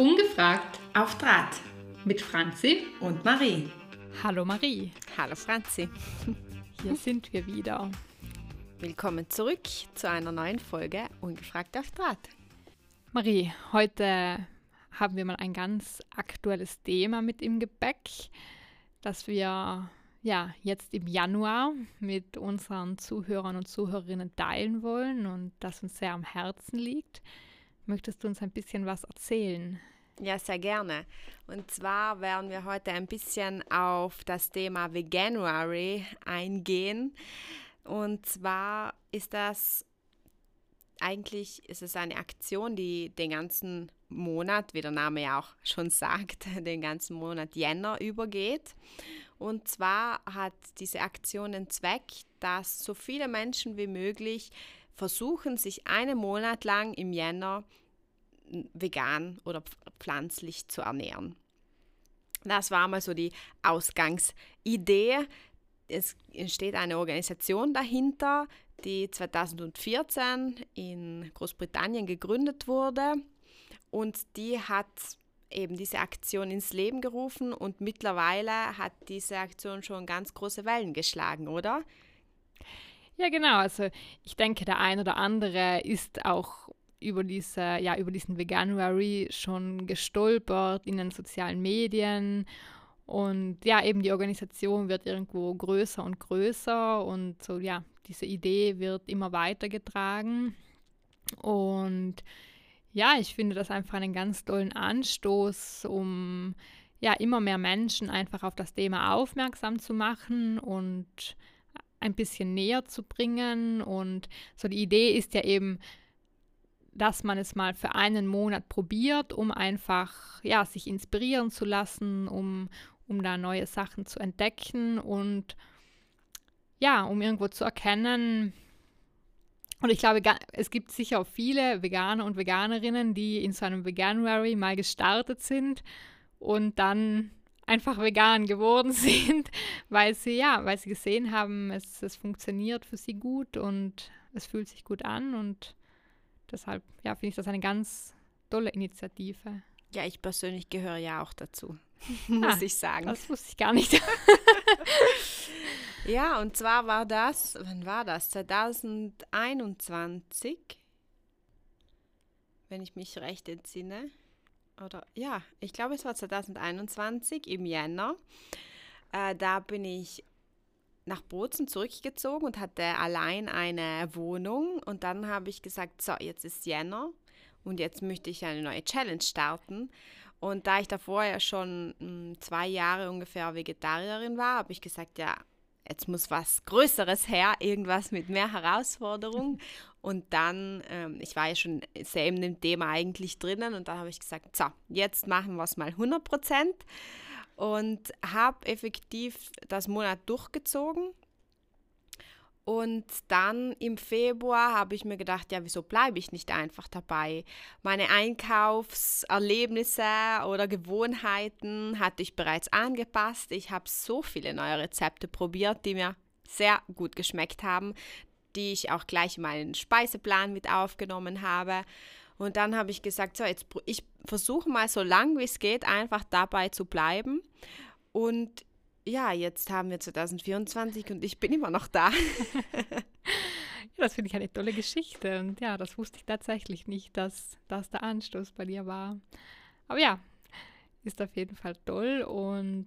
Ungefragt auf Draht mit Franzi und Marie. Hallo Marie. Hallo Franzi. Hier sind wir wieder. Willkommen zurück zu einer neuen Folge Ungefragt auf Draht. Marie, heute haben wir mal ein ganz aktuelles Thema mit im Gepäck, das wir ja jetzt im Januar mit unseren Zuhörern und Zuhörerinnen teilen wollen und das uns sehr am Herzen liegt. Möchtest du uns ein bisschen was erzählen? Ja, sehr gerne. Und zwar werden wir heute ein bisschen auf das Thema Veganuary eingehen. Und zwar ist das eigentlich ist es eine Aktion, die den ganzen Monat, wie der Name ja auch schon sagt, den ganzen Monat Jänner übergeht. Und zwar hat diese Aktion den Zweck, dass so viele Menschen wie möglich versuchen, sich einen Monat lang im Jänner vegan oder pflanzlich zu ernähren. Das war mal so die Ausgangsidee. Es entsteht eine Organisation dahinter, die 2014 in Großbritannien gegründet wurde und die hat eben diese Aktion ins Leben gerufen und mittlerweile hat diese Aktion schon ganz große Wellen geschlagen, oder? Ja, genau. Also ich denke, der ein oder andere ist auch über, diese, ja, über diesen Veganuary schon gestolpert in den sozialen Medien. Und ja, eben die Organisation wird irgendwo größer und größer und so, ja, diese Idee wird immer weitergetragen. Und ja, ich finde das einfach einen ganz tollen Anstoß, um ja immer mehr Menschen einfach auf das Thema aufmerksam zu machen und ein bisschen näher zu bringen. Und so die Idee ist ja eben, dass man es mal für einen Monat probiert, um einfach ja, sich inspirieren zu lassen, um, um da neue Sachen zu entdecken und ja, um irgendwo zu erkennen, und ich glaube, es gibt sicher auch viele Veganer und Veganerinnen, die in so einem Veganuary mal gestartet sind und dann einfach vegan geworden sind, weil sie ja, weil sie gesehen haben, es, es funktioniert für sie gut und es fühlt sich gut an und deshalb ja, finde ich das eine ganz tolle Initiative. Ja, ich persönlich gehöre ja auch dazu, muss ah, ich sagen. Das wusste ich gar nicht. ja, und zwar war das, wann war das? 2021, wenn ich mich recht entsinne. Oder ja, ich glaube, es war 2021 im Jänner. Äh, da bin ich nach Bozen zurückgezogen und hatte allein eine Wohnung. Und dann habe ich gesagt, so, jetzt ist Jänner und jetzt möchte ich eine neue Challenge starten. Und da ich davor ja schon mh, hm, zwei Jahre ungefähr Vegetarierin war, habe ich gesagt, ja, jetzt muss was Größeres her, irgendwas mit mehr Herausforderung. Und dann, ähm, ich war ja schon sehr in dem Thema eigentlich drinnen und dann habe ich gesagt, so, jetzt machen wir es mal 100 Prozent und habe effektiv das Monat durchgezogen. Und dann im Februar habe ich mir gedacht, ja, wieso bleibe ich nicht einfach dabei? Meine Einkaufserlebnisse oder Gewohnheiten hatte ich bereits angepasst. Ich habe so viele neue Rezepte probiert, die mir sehr gut geschmeckt haben, die ich auch gleich in meinen Speiseplan mit aufgenommen habe. Und dann habe ich gesagt, so, jetzt ich versuche mal so lang wie es geht, einfach dabei zu bleiben. Und ja, jetzt haben wir 2024 und ich bin immer noch da. ja, das finde ich eine tolle Geschichte. Und ja, das wusste ich tatsächlich nicht, dass das der Anstoß bei dir war. Aber ja, ist auf jeden Fall toll und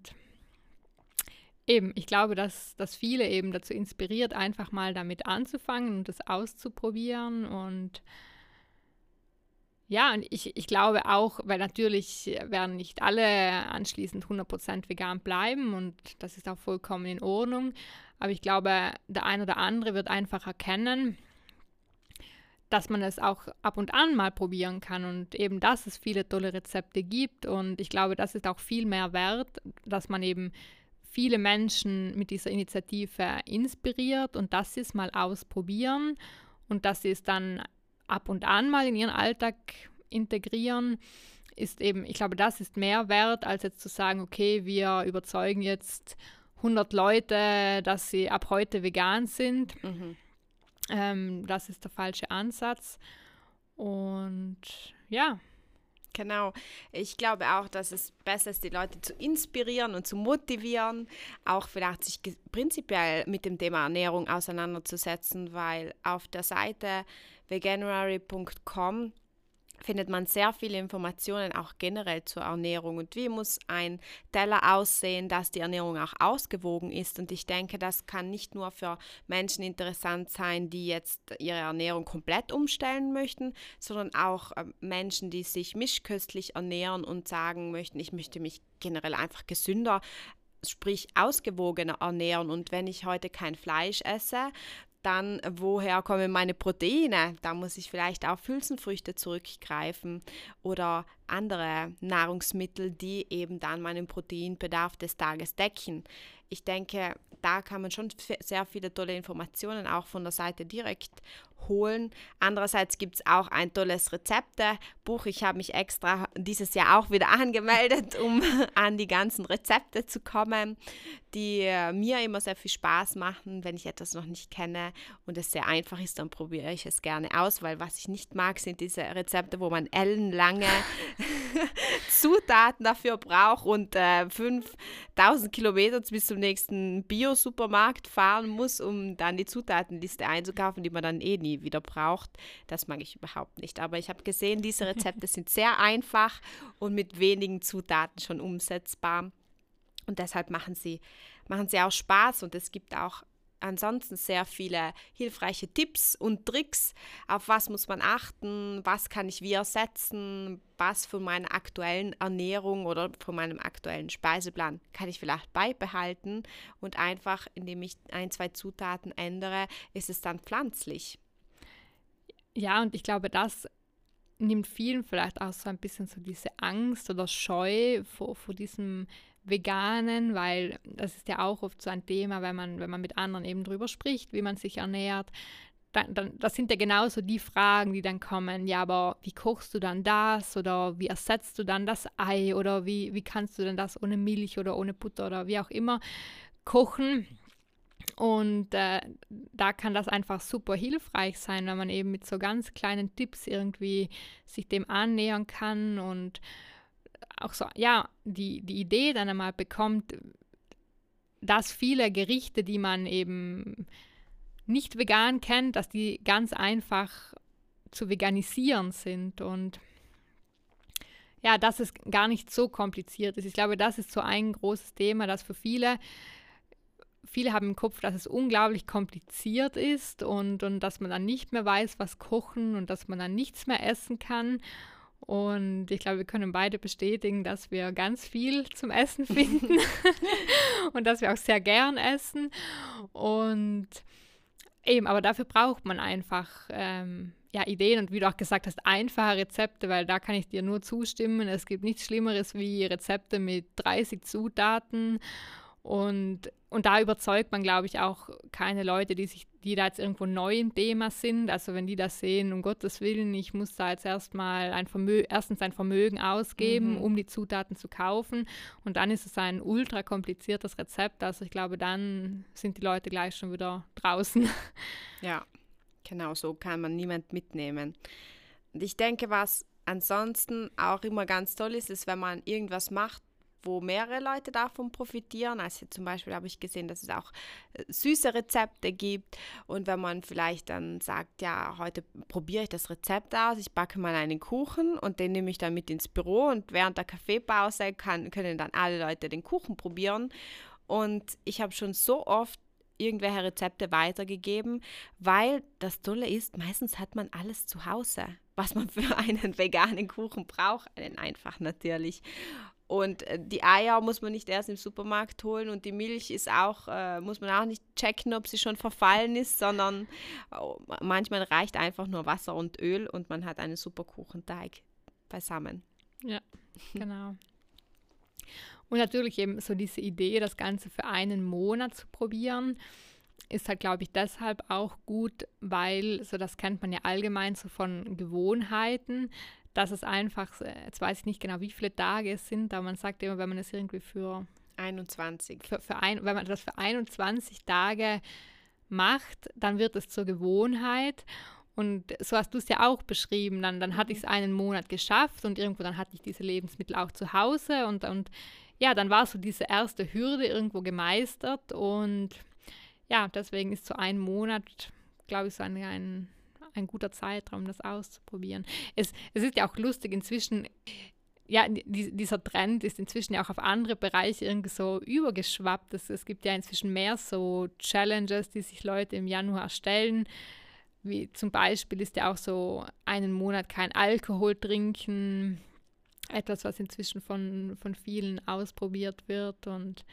eben, ich glaube, dass, dass viele eben dazu inspiriert, einfach mal damit anzufangen und das auszuprobieren und ja, und ich, ich glaube auch, weil natürlich werden nicht alle anschließend 100% vegan bleiben und das ist auch vollkommen in Ordnung. Aber ich glaube, der ein oder andere wird einfach erkennen, dass man es auch ab und an mal probieren kann und eben, dass es viele tolle Rezepte gibt. Und ich glaube, das ist auch viel mehr wert, dass man eben viele Menschen mit dieser Initiative inspiriert und dass sie es mal ausprobieren und dass sie es dann ab und an mal in ihren Alltag integrieren, ist eben, ich glaube, das ist mehr wert, als jetzt zu sagen, okay, wir überzeugen jetzt 100 Leute, dass sie ab heute vegan sind. Mhm. Ähm, das ist der falsche Ansatz. Und ja. Genau. Ich glaube auch, dass es besser ist, die Leute zu inspirieren und zu motivieren, auch vielleicht sich prinzipiell mit dem Thema Ernährung auseinanderzusetzen, weil auf der Seite veganuary.com findet man sehr viele Informationen auch generell zur Ernährung und wie muss ein Teller aussehen, dass die Ernährung auch ausgewogen ist. Und ich denke, das kann nicht nur für Menschen interessant sein, die jetzt ihre Ernährung komplett umstellen möchten, sondern auch äh, Menschen, die sich mischköstlich ernähren und sagen möchten, ich möchte mich generell einfach gesünder sprich ausgewogener ernähren. Und wenn ich heute kein Fleisch esse, dann, woher kommen meine Proteine? Da muss ich vielleicht auf Hülsenfrüchte zurückgreifen oder andere Nahrungsmittel, die eben dann meinen Proteinbedarf des Tages decken. Ich denke, da kann man schon sehr viele tolle Informationen auch von der Seite direkt holen. Andererseits gibt es auch ein tolles Rezeptebuch. Ich habe mich extra dieses Jahr auch wieder angemeldet, um an die ganzen Rezepte zu kommen, die äh, mir immer sehr viel Spaß machen, wenn ich etwas noch nicht kenne und es sehr einfach ist, dann probiere ich es gerne aus, weil was ich nicht mag, sind diese Rezepte, wo man ellenlange Zutaten dafür braucht und äh, 5000 Kilometer bis zum nächsten Bio-Supermarkt fahren muss, um dann die Zutatenliste einzukaufen, die man dann eh nie wieder braucht. Das mag ich überhaupt nicht. Aber ich habe gesehen, diese Rezepte sind sehr einfach und mit wenigen Zutaten schon umsetzbar. Und deshalb machen sie, machen sie auch Spaß und es gibt auch ansonsten sehr viele hilfreiche Tipps und Tricks, auf was muss man achten, was kann ich wie ersetzen, was von meiner aktuellen Ernährung oder von meinem aktuellen Speiseplan kann ich vielleicht beibehalten? Und einfach, indem ich ein, zwei Zutaten ändere, ist es dann pflanzlich. Ja, und ich glaube, das nimmt vielen vielleicht auch so ein bisschen so diese Angst oder Scheu vor, vor diesem Veganen, weil das ist ja auch oft so ein Thema, wenn man, wenn man mit anderen eben drüber spricht, wie man sich ernährt. Dann, dann, das sind ja genauso die Fragen, die dann kommen. Ja, aber wie kochst du dann das? Oder wie ersetzt du dann das Ei? Oder wie, wie kannst du denn das ohne Milch oder ohne Butter oder wie auch immer kochen? Und äh, da kann das einfach super hilfreich sein, wenn man eben mit so ganz kleinen Tipps irgendwie sich dem annähern kann und auch so, ja, die, die Idee dann einmal bekommt, dass viele Gerichte, die man eben nicht vegan kennt, dass die ganz einfach zu veganisieren sind und ja, dass es gar nicht so kompliziert ist. Ich glaube, das ist so ein großes Thema, das für viele, viele haben im Kopf, dass es unglaublich kompliziert ist und, und dass man dann nicht mehr weiß, was kochen und dass man dann nichts mehr essen kann. Und ich glaube, wir können beide bestätigen, dass wir ganz viel zum Essen finden und dass wir auch sehr gern essen. Und eben, aber dafür braucht man einfach ähm, ja, Ideen und wie du auch gesagt hast, einfache Rezepte, weil da kann ich dir nur zustimmen. Es gibt nichts Schlimmeres wie Rezepte mit 30 Zutaten und, und da überzeugt man, glaube ich, auch keine Leute, die sich, die da jetzt irgendwo neu im Thema sind. Also wenn die das sehen, um Gottes Willen, ich muss da jetzt erstmal ein Vermögen, erstens ein Vermögen ausgeben, mhm. um die Zutaten zu kaufen. Und dann ist es ein ultra kompliziertes Rezept. Also ich glaube, dann sind die Leute gleich schon wieder draußen. Ja, genau, so kann man niemand mitnehmen. Und ich denke, was ansonsten auch immer ganz toll ist, ist, wenn man irgendwas macht, wo mehrere Leute davon profitieren. Also zum Beispiel habe ich gesehen, dass es auch äh, süße Rezepte gibt. Und wenn man vielleicht dann sagt, ja, heute probiere ich das Rezept aus, ich backe mal einen Kuchen und den nehme ich dann mit ins Büro und während der Kaffeepause kann, können dann alle Leute den Kuchen probieren. Und ich habe schon so oft irgendwelche Rezepte weitergegeben, weil das Tolle ist, meistens hat man alles zu Hause, was man für einen veganen Kuchen braucht, einen einfach natürlich. Und äh, die Eier muss man nicht erst im Supermarkt holen und die Milch ist auch, äh, muss man auch nicht checken, ob sie schon verfallen ist, sondern oh, manchmal reicht einfach nur Wasser und Öl und man hat einen super Kuchenteig beisammen. Ja, genau. Und natürlich eben so diese Idee, das Ganze für einen Monat zu probieren, ist halt, glaube ich, deshalb auch gut, weil, so das kennt man ja allgemein so von Gewohnheiten, dass es einfach, jetzt weiß ich nicht genau, wie viele Tage es sind, aber man sagt immer, wenn man es irgendwie für 21. Für, für ein, wenn man das für 21 Tage macht, dann wird es zur Gewohnheit. Und so hast du es ja auch beschrieben. Dann, dann hatte ich es einen Monat geschafft und irgendwo dann hatte ich diese Lebensmittel auch zu Hause und, und ja, dann war so diese erste Hürde irgendwo gemeistert und ja, deswegen ist so ein Monat, glaube ich, so ein, ein, ein guter Zeitraum, das auszuprobieren. Es, es ist ja auch lustig, inzwischen ja, die, dieser Trend ist inzwischen ja auch auf andere Bereiche irgendwie so übergeschwappt. Es, es gibt ja inzwischen mehr so Challenges, die sich Leute im Januar stellen. Wie zum Beispiel ist ja auch so einen Monat kein Alkohol trinken. Etwas, was inzwischen von, von vielen ausprobiert wird. Und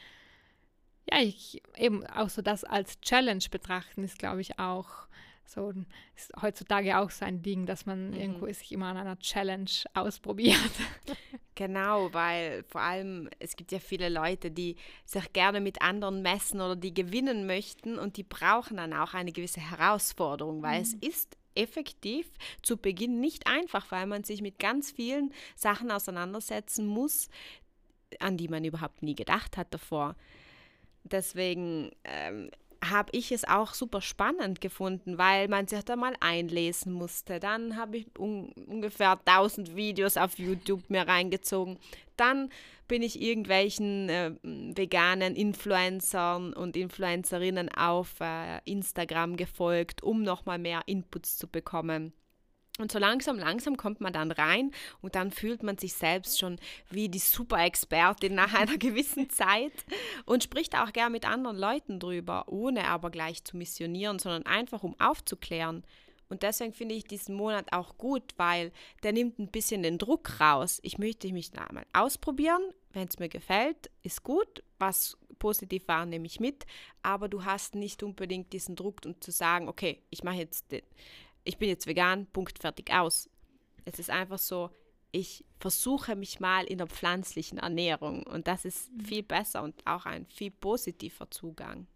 ja, ich eben auch so das als Challenge betrachten, ist, glaube ich, auch so ist heutzutage auch so ein Ding, dass man mhm. irgendwo sich immer an einer Challenge ausprobiert. Genau, weil vor allem es gibt ja viele Leute, die sich gerne mit anderen messen oder die gewinnen möchten und die brauchen dann auch eine gewisse Herausforderung, weil mhm. es ist effektiv zu Beginn nicht einfach, weil man sich mit ganz vielen Sachen auseinandersetzen muss, an die man überhaupt nie gedacht hat davor. Deswegen ähm, habe ich es auch super spannend gefunden, weil man sich da mal einlesen musste. Dann habe ich un ungefähr 1000 Videos auf YouTube mir reingezogen. Dann bin ich irgendwelchen äh, veganen Influencern und Influencerinnen auf äh, Instagram gefolgt, um nochmal mehr Inputs zu bekommen. Und so langsam, langsam kommt man dann rein und dann fühlt man sich selbst schon wie die Super-Expertin nach einer gewissen Zeit und spricht auch gern mit anderen Leuten drüber, ohne aber gleich zu missionieren, sondern einfach um aufzuklären. Und deswegen finde ich diesen Monat auch gut, weil der nimmt ein bisschen den Druck raus. Ich möchte mich da mal ausprobieren. Wenn es mir gefällt, ist gut. Was positiv war, nehme ich mit. Aber du hast nicht unbedingt diesen Druck, um zu sagen, okay, ich mache jetzt den ich bin jetzt vegan, Punkt, fertig, aus. Es ist einfach so, ich versuche mich mal in der pflanzlichen Ernährung und das ist mhm. viel besser und auch ein viel positiver Zugang.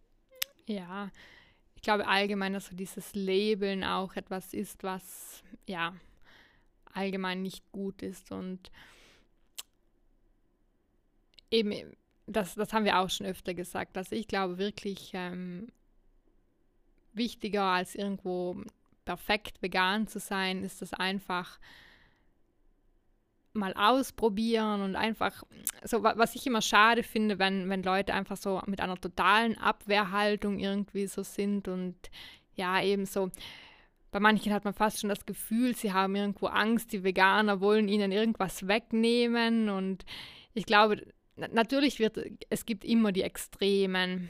Ja, ich glaube allgemein, dass so dieses Labeln auch etwas ist, was ja allgemein nicht gut ist und eben, das, das haben wir auch schon öfter gesagt, dass ich glaube wirklich ähm, wichtiger als irgendwo perfekt vegan zu sein, ist das einfach mal ausprobieren und einfach, so was ich immer schade finde, wenn, wenn Leute einfach so mit einer totalen Abwehrhaltung irgendwie so sind und ja, eben so, bei manchen hat man fast schon das Gefühl, sie haben irgendwo Angst, die Veganer wollen ihnen irgendwas wegnehmen und ich glaube, natürlich wird, es gibt immer die Extremen,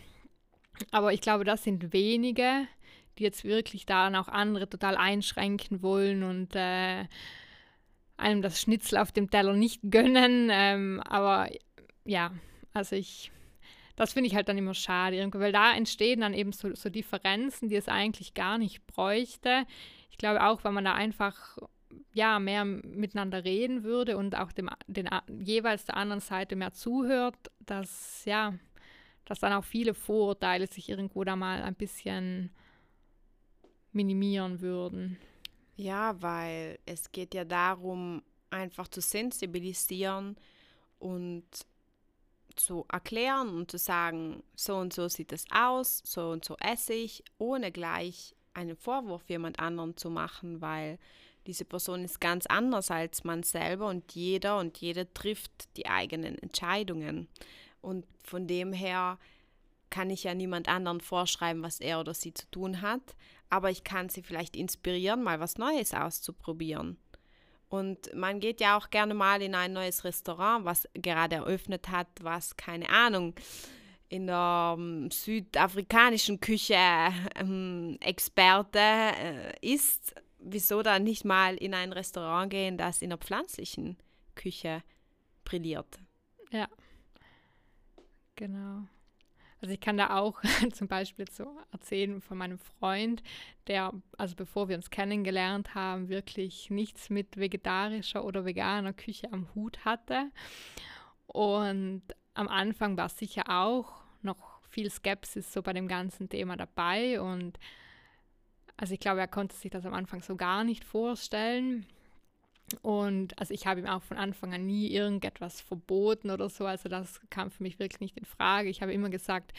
aber ich glaube, das sind wenige, die jetzt wirklich dann auch andere total einschränken wollen und äh, einem das Schnitzel auf dem Teller nicht gönnen. Ähm, aber ja, also ich, das finde ich halt dann immer schade, weil da entstehen dann eben so, so Differenzen, die es eigentlich gar nicht bräuchte. Ich glaube auch, wenn man da einfach ja, mehr miteinander reden würde und auch dem, den, jeweils der anderen Seite mehr zuhört, dass ja, dass dann auch viele Vorurteile sich irgendwo da mal ein bisschen minimieren würden. Ja, weil es geht ja darum, einfach zu sensibilisieren und zu erklären und zu sagen, so und so sieht es aus, so und so esse ich, ohne gleich einen Vorwurf jemand anderen zu machen, weil diese Person ist ganz anders als man selber und jeder und jede trifft die eigenen Entscheidungen. Und von dem her kann ich ja niemand anderen vorschreiben, was er oder sie zu tun hat aber ich kann sie vielleicht inspirieren, mal was Neues auszuprobieren. Und man geht ja auch gerne mal in ein neues Restaurant, was gerade eröffnet hat, was keine Ahnung in der ähm, südafrikanischen Küche ähm, Experte äh, ist. Wieso dann nicht mal in ein Restaurant gehen, das in der pflanzlichen Küche brilliert? Ja, genau. Also ich kann da auch zum Beispiel so erzählen von meinem Freund, der, also bevor wir uns kennengelernt haben, wirklich nichts mit vegetarischer oder veganer Küche am Hut hatte. Und am Anfang war sicher auch noch viel Skepsis so bei dem ganzen Thema dabei. Und also ich glaube, er konnte sich das am Anfang so gar nicht vorstellen. Und also ich habe ihm auch von Anfang an nie irgendetwas verboten oder so. Also das kam für mich wirklich nicht in Frage. Ich habe immer gesagt,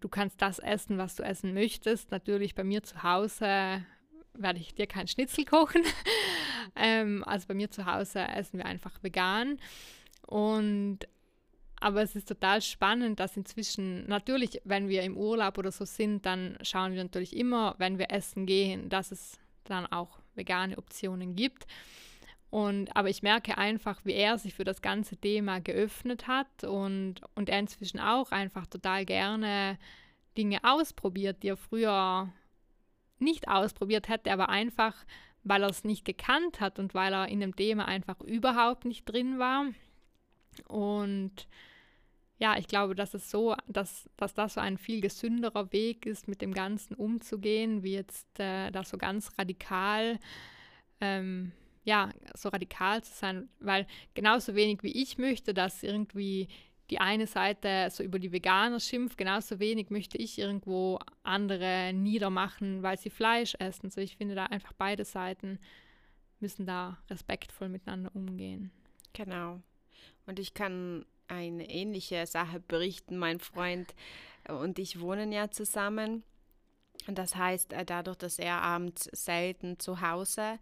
du kannst das essen, was du essen möchtest. Natürlich bei mir zu Hause werde ich dir kein Schnitzel kochen. ähm, also bei mir zu Hause essen wir einfach vegan. Und aber es ist total spannend, dass inzwischen, natürlich, wenn wir im Urlaub oder so sind, dann schauen wir natürlich immer, wenn wir essen gehen, dass es dann auch vegane Optionen gibt. Und, aber ich merke einfach, wie er sich für das ganze Thema geöffnet hat und, und er inzwischen auch einfach total gerne Dinge ausprobiert, die er früher nicht ausprobiert hätte, aber einfach, weil er es nicht gekannt hat und weil er in dem Thema einfach überhaupt nicht drin war. Und ja, ich glaube, dass es so, dass, dass das so ein viel gesünderer Weg ist, mit dem Ganzen umzugehen, wie jetzt äh, da so ganz radikal, ähm, ja, so radikal zu sein, weil genauso wenig wie ich möchte, dass irgendwie die eine Seite so über die Veganer schimpft, genauso wenig möchte ich irgendwo andere niedermachen, weil sie Fleisch essen. So ich finde da einfach beide Seiten müssen da respektvoll miteinander umgehen. Genau. Und ich kann eine ähnliche Sache berichten. Mein Freund und ich wohnen ja zusammen. Das heißt, äh, dadurch, dass er abends selten zu Hause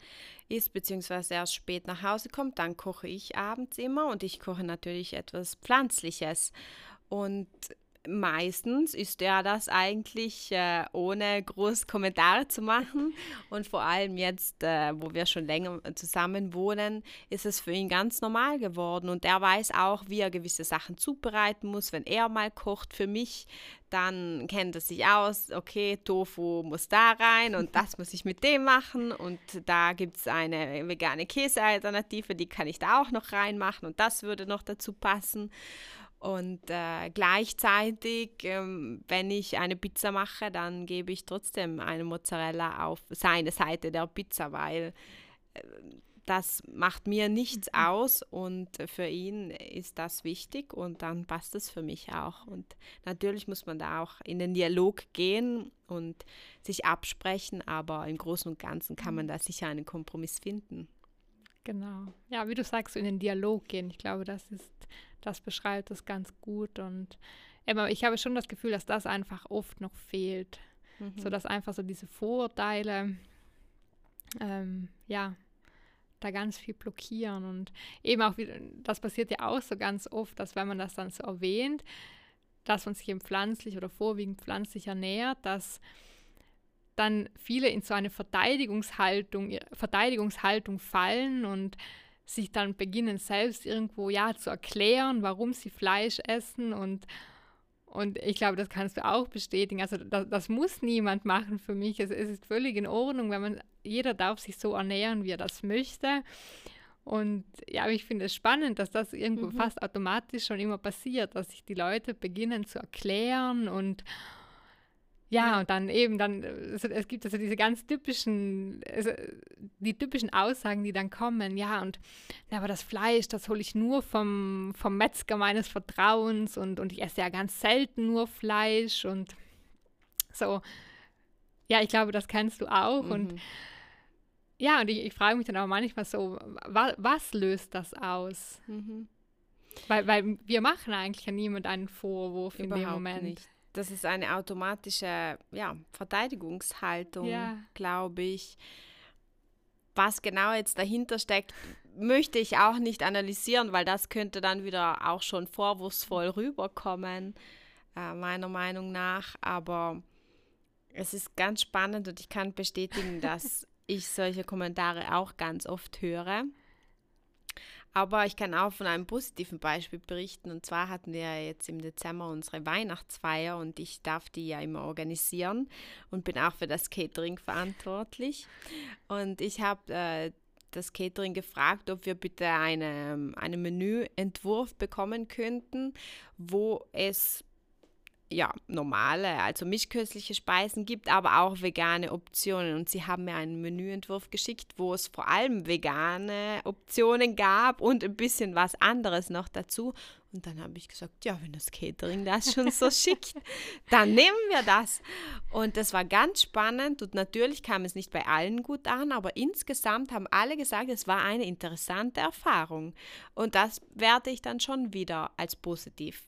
ist, beziehungsweise erst spät nach Hause kommt, dann koche ich abends immer und ich koche natürlich etwas Pflanzliches. Und meistens ist er das eigentlich äh, ohne groß Kommentare zu machen. Und vor allem jetzt, äh, wo wir schon länger zusammen wohnen, ist es für ihn ganz normal geworden. Und er weiß auch, wie er gewisse Sachen zubereiten muss. Wenn er mal kocht für mich, dann kennt er sich aus, okay, Tofu muss da rein und das muss ich mit dem machen. Und da gibt es eine vegane Käsealternative, die kann ich da auch noch reinmachen und das würde noch dazu passen. Und äh, gleichzeitig, ähm, wenn ich eine Pizza mache, dann gebe ich trotzdem eine Mozzarella auf seine Seite der Pizza, weil äh, das macht mir nichts mhm. aus und für ihn ist das wichtig und dann passt es für mich auch. Und natürlich muss man da auch in den Dialog gehen und sich absprechen, aber im Großen und Ganzen kann man mhm. da sicher einen Kompromiss finden. Genau. Ja, wie du sagst, in den Dialog gehen. Ich glaube, das ist das beschreibt es ganz gut. Und immer, ich habe schon das Gefühl, dass das einfach oft noch fehlt. Mhm. So dass einfach so diese Vorurteile, ähm, ja, da ganz viel blockieren. Und eben auch, wie, das passiert ja auch so ganz oft, dass wenn man das dann so erwähnt, dass man sich eben pflanzlich oder vorwiegend pflanzlich ernährt, dass dann viele in so eine Verteidigungshaltung, Verteidigungshaltung fallen und sich dann beginnen selbst irgendwo ja zu erklären, warum sie Fleisch essen und und ich glaube, das kannst du auch bestätigen. Also das, das muss niemand machen für mich. Es, es, ist völlig in Ordnung, wenn man, jeder darf sich so ernähren, wie er das möchte. Und ja, ich finde es spannend, dass das irgendwo mhm. fast automatisch schon immer passiert, dass sich die Leute beginnen zu erklären und ja, und dann eben, dann, es, es gibt also diese ganz typischen, also die typischen Aussagen, die dann kommen, ja, und ja, aber das Fleisch, das hole ich nur vom, vom Metzger meines Vertrauens und, und ich esse ja ganz selten nur Fleisch und so. Ja, ich glaube, das kennst du auch. Mhm. Und ja, und ich, ich frage mich dann auch manchmal so, wa, was löst das aus? Mhm. Weil, weil wir machen eigentlich ja niemand einen Vorwurf Überhaupt in dem Moment. Nicht das ist eine automatische ja, Verteidigungshaltung, ja. glaube ich. Was genau jetzt dahinter steckt, möchte ich auch nicht analysieren, weil das könnte dann wieder auch schon vorwurfsvoll rüberkommen, äh, meiner Meinung nach. Aber es ist ganz spannend und ich kann bestätigen, dass ich solche Kommentare auch ganz oft höre. Aber ich kann auch von einem positiven Beispiel berichten. Und zwar hatten wir jetzt im Dezember unsere Weihnachtsfeier und ich darf die ja immer organisieren und bin auch für das Catering verantwortlich. Und ich habe äh, das Catering gefragt, ob wir bitte eine, einen Menüentwurf bekommen könnten, wo es ja, normale, also mischköstliche Speisen gibt, aber auch vegane Optionen. Und sie haben mir einen Menüentwurf geschickt, wo es vor allem vegane Optionen gab und ein bisschen was anderes noch dazu. Und dann habe ich gesagt, ja, wenn das Catering das schon so schickt, dann nehmen wir das. Und das war ganz spannend und natürlich kam es nicht bei allen gut an, aber insgesamt haben alle gesagt, es war eine interessante Erfahrung. Und das werte ich dann schon wieder als positiv.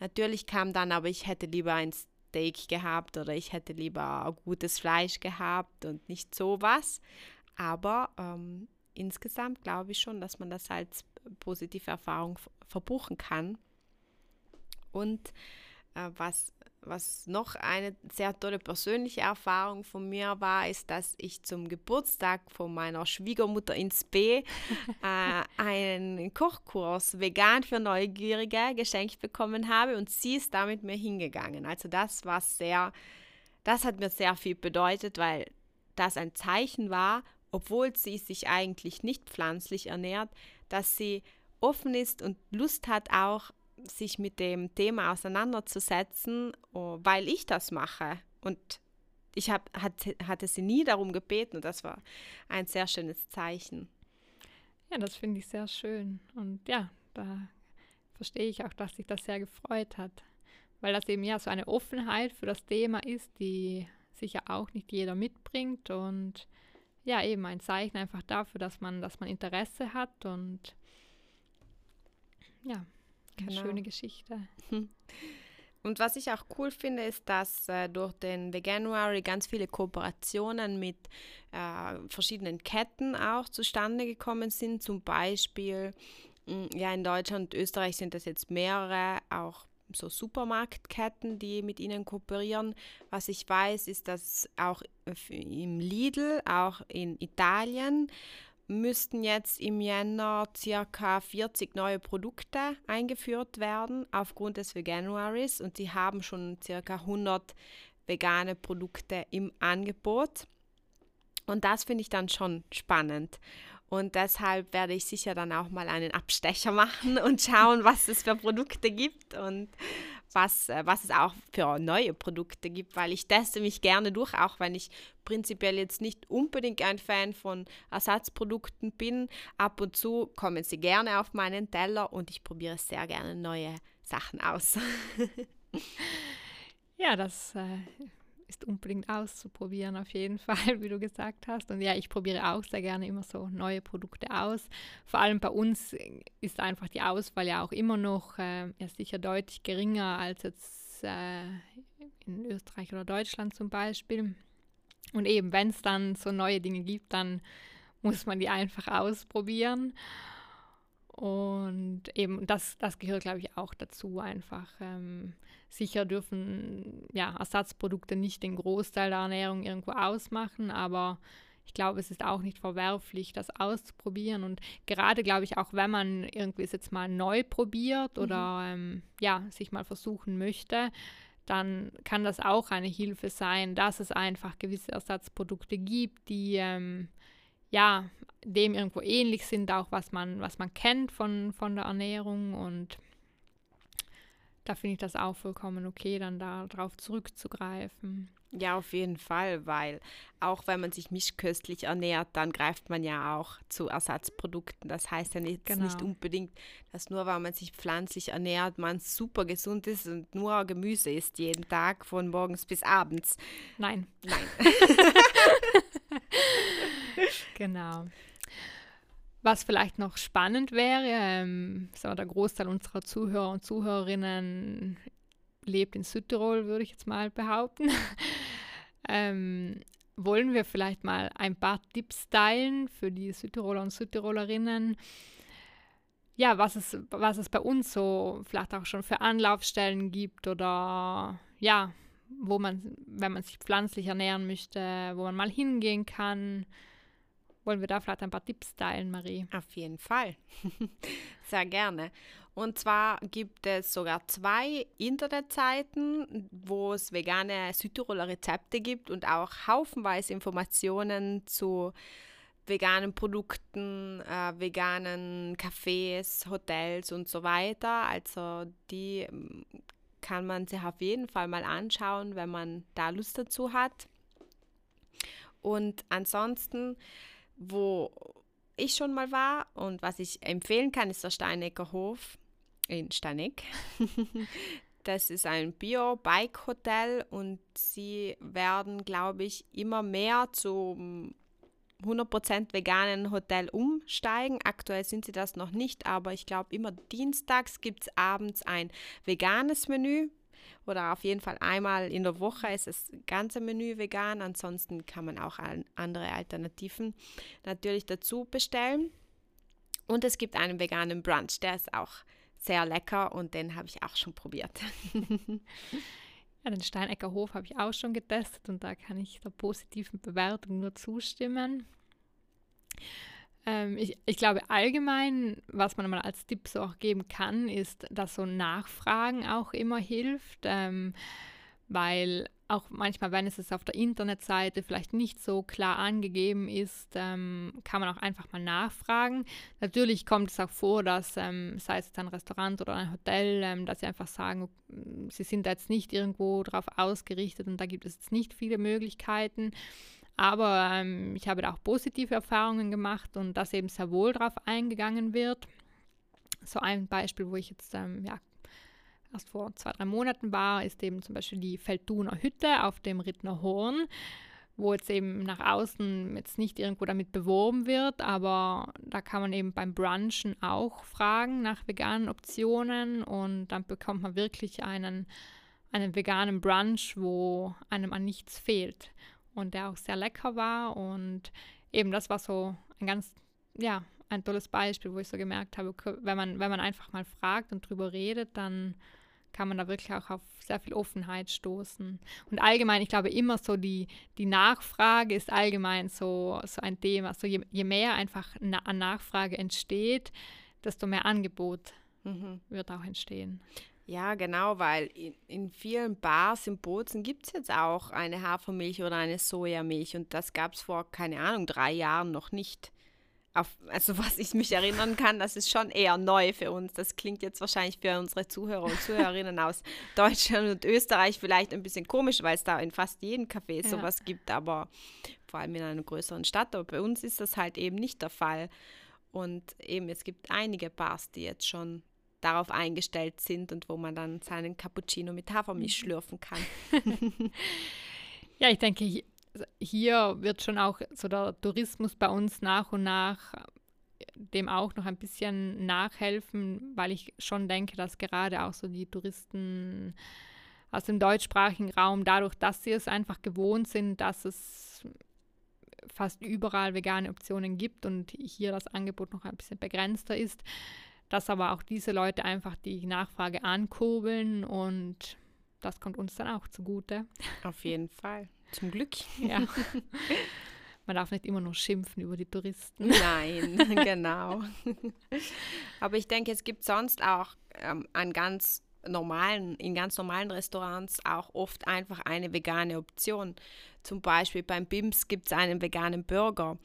Natürlich kam dann, aber ich hätte lieber ein Steak gehabt oder ich hätte lieber gutes Fleisch gehabt und nicht sowas. Aber ähm, insgesamt glaube ich schon, dass man das als positive Erfahrung verbuchen kann. Und äh, was was noch eine sehr tolle persönliche Erfahrung von mir war, ist, dass ich zum Geburtstag von meiner Schwiegermutter ins B äh, einen Kochkurs vegan für Neugierige geschenkt bekommen habe und sie ist damit mir hingegangen. Also das war sehr, das hat mir sehr viel bedeutet, weil das ein Zeichen war, obwohl sie sich eigentlich nicht pflanzlich ernährt, dass sie offen ist und Lust hat auch sich mit dem Thema auseinanderzusetzen, oh, weil ich das mache. Und ich hab, hatte, hatte sie nie darum gebeten und das war ein sehr schönes Zeichen. Ja, das finde ich sehr schön. Und ja, da verstehe ich auch, dass sich das sehr gefreut hat. Weil das eben ja so eine Offenheit für das Thema ist, die sicher auch nicht jeder mitbringt. Und ja, eben ein Zeichen einfach dafür, dass man, dass man Interesse hat und ja, genau. schöne Geschichte. Und was ich auch cool finde, ist, dass äh, durch den Veganuary ganz viele Kooperationen mit äh, verschiedenen Ketten auch zustande gekommen sind. Zum Beispiel, mh, hm, ja, in Deutschland und Österreich sind das jetzt mehrere, auch so Supermarktketten, die mit ihnen kooperieren. Was ich weiß, ist, dass auch im Lidl, auch in Italien, müssten jetzt im Jänner circa 40 neue Produkte eingeführt werden aufgrund des Veganuaries und sie haben schon circa 100 vegane Produkte im Angebot. Und das finde ich dann schon spannend. Und deshalb werde ich sicher dann auch mal einen Abstecher machen und schauen, was es für Produkte gibt und was, äh, was es auch für neue Produkte gibt, weil ich teste mich gerne durch, auch wenn ich prinzipiell jetzt nicht unbedingt ein Fan von Ersatzprodukten bin. Ab und zu kommen sie gerne auf meinen Teller und ich probiere sehr gerne neue Sachen aus. ja, das äh, ist unbedingt auszuprobieren, auf jeden Fall, wie du gesagt hast. Und ja, ich probiere auch sehr gerne immer so neue Produkte aus. Vor allem bei uns ist einfach die Auswahl ja auch immer noch äh, ja, sicher deutlich geringer als jetzt äh, in Österreich oder Deutschland zum Beispiel. Und eben, wenn es dann so neue Dinge gibt, dann muss man die einfach ausprobieren. Und eben das, das gehört, glaube ich, auch dazu einfach. Ähm, sicher dürfen ja, Ersatzprodukte nicht den Großteil der Ernährung irgendwo ausmachen, aber ich glaube, es ist auch nicht verwerflich, das auszuprobieren. Und gerade, glaube ich, auch wenn man irgendwie es jetzt mal neu probiert oder mhm. ähm, ja, sich mal versuchen möchte, dann kann das auch eine Hilfe sein, dass es einfach gewisse Ersatzprodukte gibt, die ähm, ja dem irgendwo ähnlich sind, auch was man, was man kennt von, von der Ernährung und da finde ich das auch vollkommen okay, dann darauf zurückzugreifen. Ja, auf jeden Fall, weil auch wenn man sich mischköstlich ernährt, dann greift man ja auch zu Ersatzprodukten. Das heißt ja nicht, genau. nicht unbedingt, dass nur weil man sich pflanzlich ernährt, man super gesund ist und nur Gemüse isst jeden Tag von morgens bis abends. Nein. Nein. genau. Was vielleicht noch spannend wäre, ähm, der Großteil unserer Zuhörer und Zuhörerinnen lebt in Südtirol, würde ich jetzt mal behaupten. ähm, wollen wir vielleicht mal ein paar Tipps teilen für die Südtiroler und Südtirolerinnen? Ja, was es, was es bei uns so vielleicht auch schon für Anlaufstellen gibt oder ja, wo man, wenn man sich pflanzlich ernähren möchte, wo man mal hingehen kann. Wollen wir da vielleicht ein paar Tipps teilen, Marie? Auf jeden Fall. Sehr gerne. Und zwar gibt es sogar zwei Internetseiten, wo es vegane Südtiroler Rezepte gibt und auch haufenweise Informationen zu veganen Produkten, äh, veganen Cafés, Hotels und so weiter. Also die ähm, kann man sich auf jeden Fall mal anschauen, wenn man da Lust dazu hat. Und ansonsten wo ich schon mal war und was ich empfehlen kann, ist der Steinecker Hof in Steineck. das ist ein Bio-Bike-Hotel und sie werden, glaube ich, immer mehr zum 100% veganen Hotel umsteigen. Aktuell sind sie das noch nicht, aber ich glaube, immer dienstags gibt es abends ein veganes Menü oder auf jeden Fall einmal in der Woche ist das ganze Menü vegan. Ansonsten kann man auch andere Alternativen natürlich dazu bestellen. Und es gibt einen veganen Brunch, der ist auch sehr lecker und den habe ich auch schon probiert. ja, den Steinecker Hof habe ich auch schon getestet und da kann ich der positiven Bewertung nur zustimmen. Ähm, ich, ich glaube allgemein, was man mal als Tipp so auch geben kann, ist, dass so Nachfragen auch immer hilft, ähm, weil auch manchmal, wenn es auf der Internetseite vielleicht nicht so klar angegeben ist, ähm, kann man auch einfach mal nachfragen. Natürlich kommt es auch vor, dass, ähm, sei es ein Restaurant oder ein Hotel, ähm, dass sie einfach sagen, sie sind jetzt nicht irgendwo darauf ausgerichtet und da gibt es jetzt nicht viele Möglichkeiten. Aber ähm, ich habe da auch positive Erfahrungen gemacht und dass eben sehr wohl darauf eingegangen wird. So ein Beispiel, wo ich jetzt ähm, ja, erst vor zwei, drei Monaten war, ist eben zum Beispiel die Feldtuner Hütte auf dem Rittner Horn, wo jetzt eben nach außen jetzt nicht irgendwo damit beworben wird, aber da kann man eben beim Brunchen auch fragen nach veganen Optionen und dann bekommt man wirklich einen, einen veganen Brunch, wo einem an nichts fehlt und der auch sehr lecker war. Und eben das war so ein ganz, ja, ein tolles Beispiel, wo ich so gemerkt habe, wenn man, wenn man einfach mal fragt und drüber redet, dann kann man da wirklich auch auf sehr viel Offenheit stoßen. Und allgemein, ich glaube immer so, die, die Nachfrage ist allgemein so, so ein Thema. So je, je mehr einfach na, an Nachfrage entsteht, desto mehr Angebot mhm. wird auch entstehen. Ja, genau, weil in, in vielen Bars in Bozen gibt es jetzt auch eine Hafermilch oder eine Sojamilch und das gab es vor, keine Ahnung, drei Jahren noch nicht. Auf, also was ich mich erinnern kann, das ist schon eher neu für uns. Das klingt jetzt wahrscheinlich für unsere Zuhörer und Zuhörerinnen aus Deutschland und Österreich vielleicht ein bisschen komisch, weil es da in fast jedem Café ja. sowas gibt, aber vor allem in einer größeren Stadt. Aber bei uns ist das halt eben nicht der Fall. Und eben, es gibt einige Bars, die jetzt schon darauf eingestellt sind und wo man dann seinen Cappuccino mit Hafermilch mhm. schlürfen kann. ja, ich denke, hier wird schon auch so der Tourismus bei uns nach und nach dem auch noch ein bisschen nachhelfen, weil ich schon denke, dass gerade auch so die Touristen aus dem deutschsprachigen Raum, dadurch, dass sie es einfach gewohnt sind, dass es fast überall vegane Optionen gibt und hier das Angebot noch ein bisschen begrenzter ist, dass aber auch diese Leute einfach die Nachfrage ankurbeln und das kommt uns dann auch zugute. Auf jeden Fall. Zum Glück. Ja. Man darf nicht immer nur schimpfen über die Touristen. Nein, genau. Aber ich denke, es gibt sonst auch ähm, an ganz normalen, in ganz normalen Restaurants auch oft einfach eine vegane Option. Zum Beispiel beim BIMS gibt es einen veganen Burger.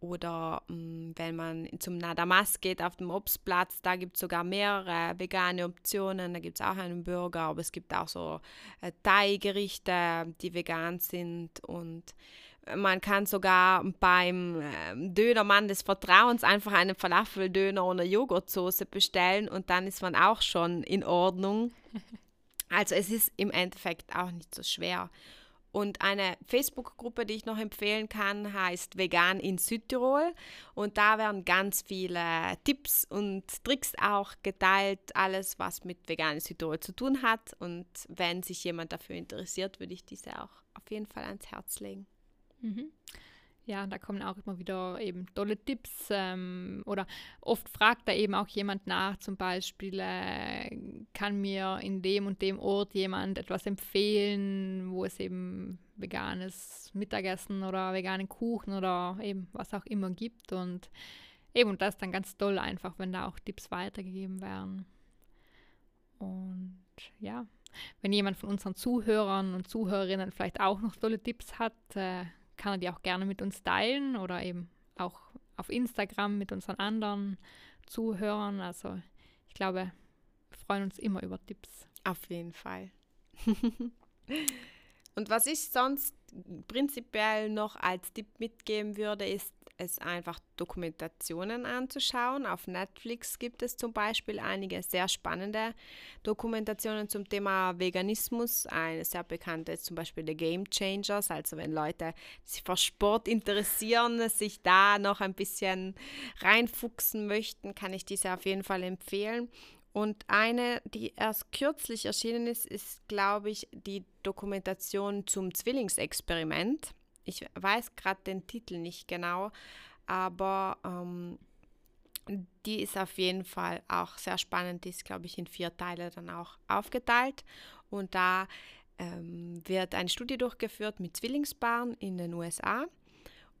Oder mh, mm, wenn man zum Nadamas geht auf dem Obstplatz, da gibt es sogar mehrere vegane Optionen. Da gibt es auch einen Burger, aber es gibt auch so äh, Thai-Gerichte, die vegan sind. Und man kann sogar beim äh, Dönermann des Vertrauens einfach einen Falafeldöner ohne Joghurtsoße bestellen und dann ist man auch schon in Ordnung. Also es ist im Endeffekt auch nicht so schwer. Und eine Facebook-Gruppe, die ich noch empfehlen kann, heißt Vegan in Südtirol. Und da werden ganz viele Tipps und Tricks auch geteilt, alles, was mit Vegan in Südtirol zu tun hat. Und wenn sich jemand dafür interessiert, würde ich diese auch auf jeden Fall ans Herz legen. Mhm. Ja, da kommen auch immer wieder eben tolle Tipps ähm, oder oft fragt da eben auch jemand nach, zum Beispiel, äh, kann mir in dem und dem Ort jemand etwas empfehlen, wo es eben veganes Mittagessen oder veganen Kuchen oder eben was auch immer gibt und eben und das ist dann ganz toll einfach, wenn da auch Tipps weitergegeben werden. Und ja, wenn jemand von unseren Zuhörern und Zuhörerinnen vielleicht auch noch tolle Tipps hat, äh, kann er die auch gerne mit uns teilen oder eben auch auf Instagram mit unseren anderen Zuhörern. Also ich glaube, wir freuen uns immer über Tipps. Auf jeden Fall. Und was ich sonst prinzipiell noch als Tipp mitgeben würde, ist es einfach Dokumentationen anzuschauen. Auf Netflix gibt es zum Beispiel einige sehr spannende Dokumentationen zum Thema Veganismus. Eine sehr bekannte ist zum Beispiel The Game Changers. Also wenn Leute sich für Sport interessieren, sich da noch ein bisschen reinfuchsen möchten, kann ich diese auf jeden Fall empfehlen. Und eine, die erst kürzlich erschienen ist, ist, glaube ich, die Dokumentation zum Zwillingsexperiment. Ich weiß gerade den Titel nicht genau, aber ähm, die ist auf jeden Fall auch sehr spannend. Die ist, glaube ich, in vier Teile dann auch aufgeteilt. Und da ähm, wird eine Studie durchgeführt mit Zwillingspaaren in den USA.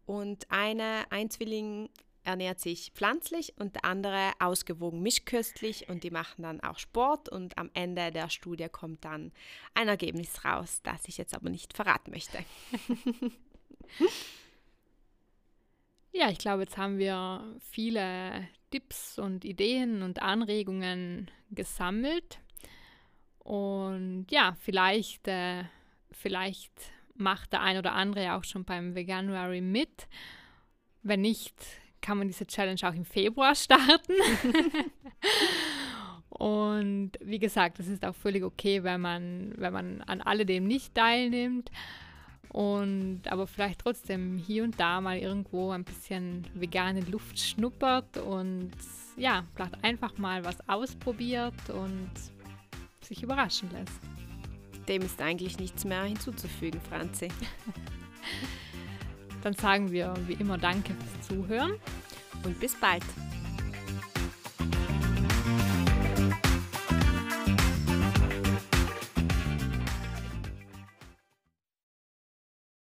Und eine, ein Zwilling ernährt sich pflanzlich und der andere ausgewogen mischköstlich und die machen dann auch Sport und am Ende der Studie kommt dann ein Ergebnis raus, das ich jetzt aber nicht verraten möchte. ja, ich glaube, jetzt haben wir viele Tipps und Ideen und Anregungen gesammelt und ja, vielleicht, äh, vielleicht macht der ein oder andere auch schon beim Veganuary mit. Wenn nicht, kann man diese Challenge auch im Februar starten. und wie gesagt, das ist auch völlig okay, wenn man, wenn man an alledem nicht teilnimmt. Und aber vielleicht trotzdem hier und da mal irgendwo ein bisschen vegane Luft schnuppert und ja, vielleicht einfach mal was ausprobiert und sich überraschen lässt. Dem ist eigentlich nichts mehr hinzuzufügen, Franzi. Dann sagen wir wie immer Danke fürs Zuhören und bis bald.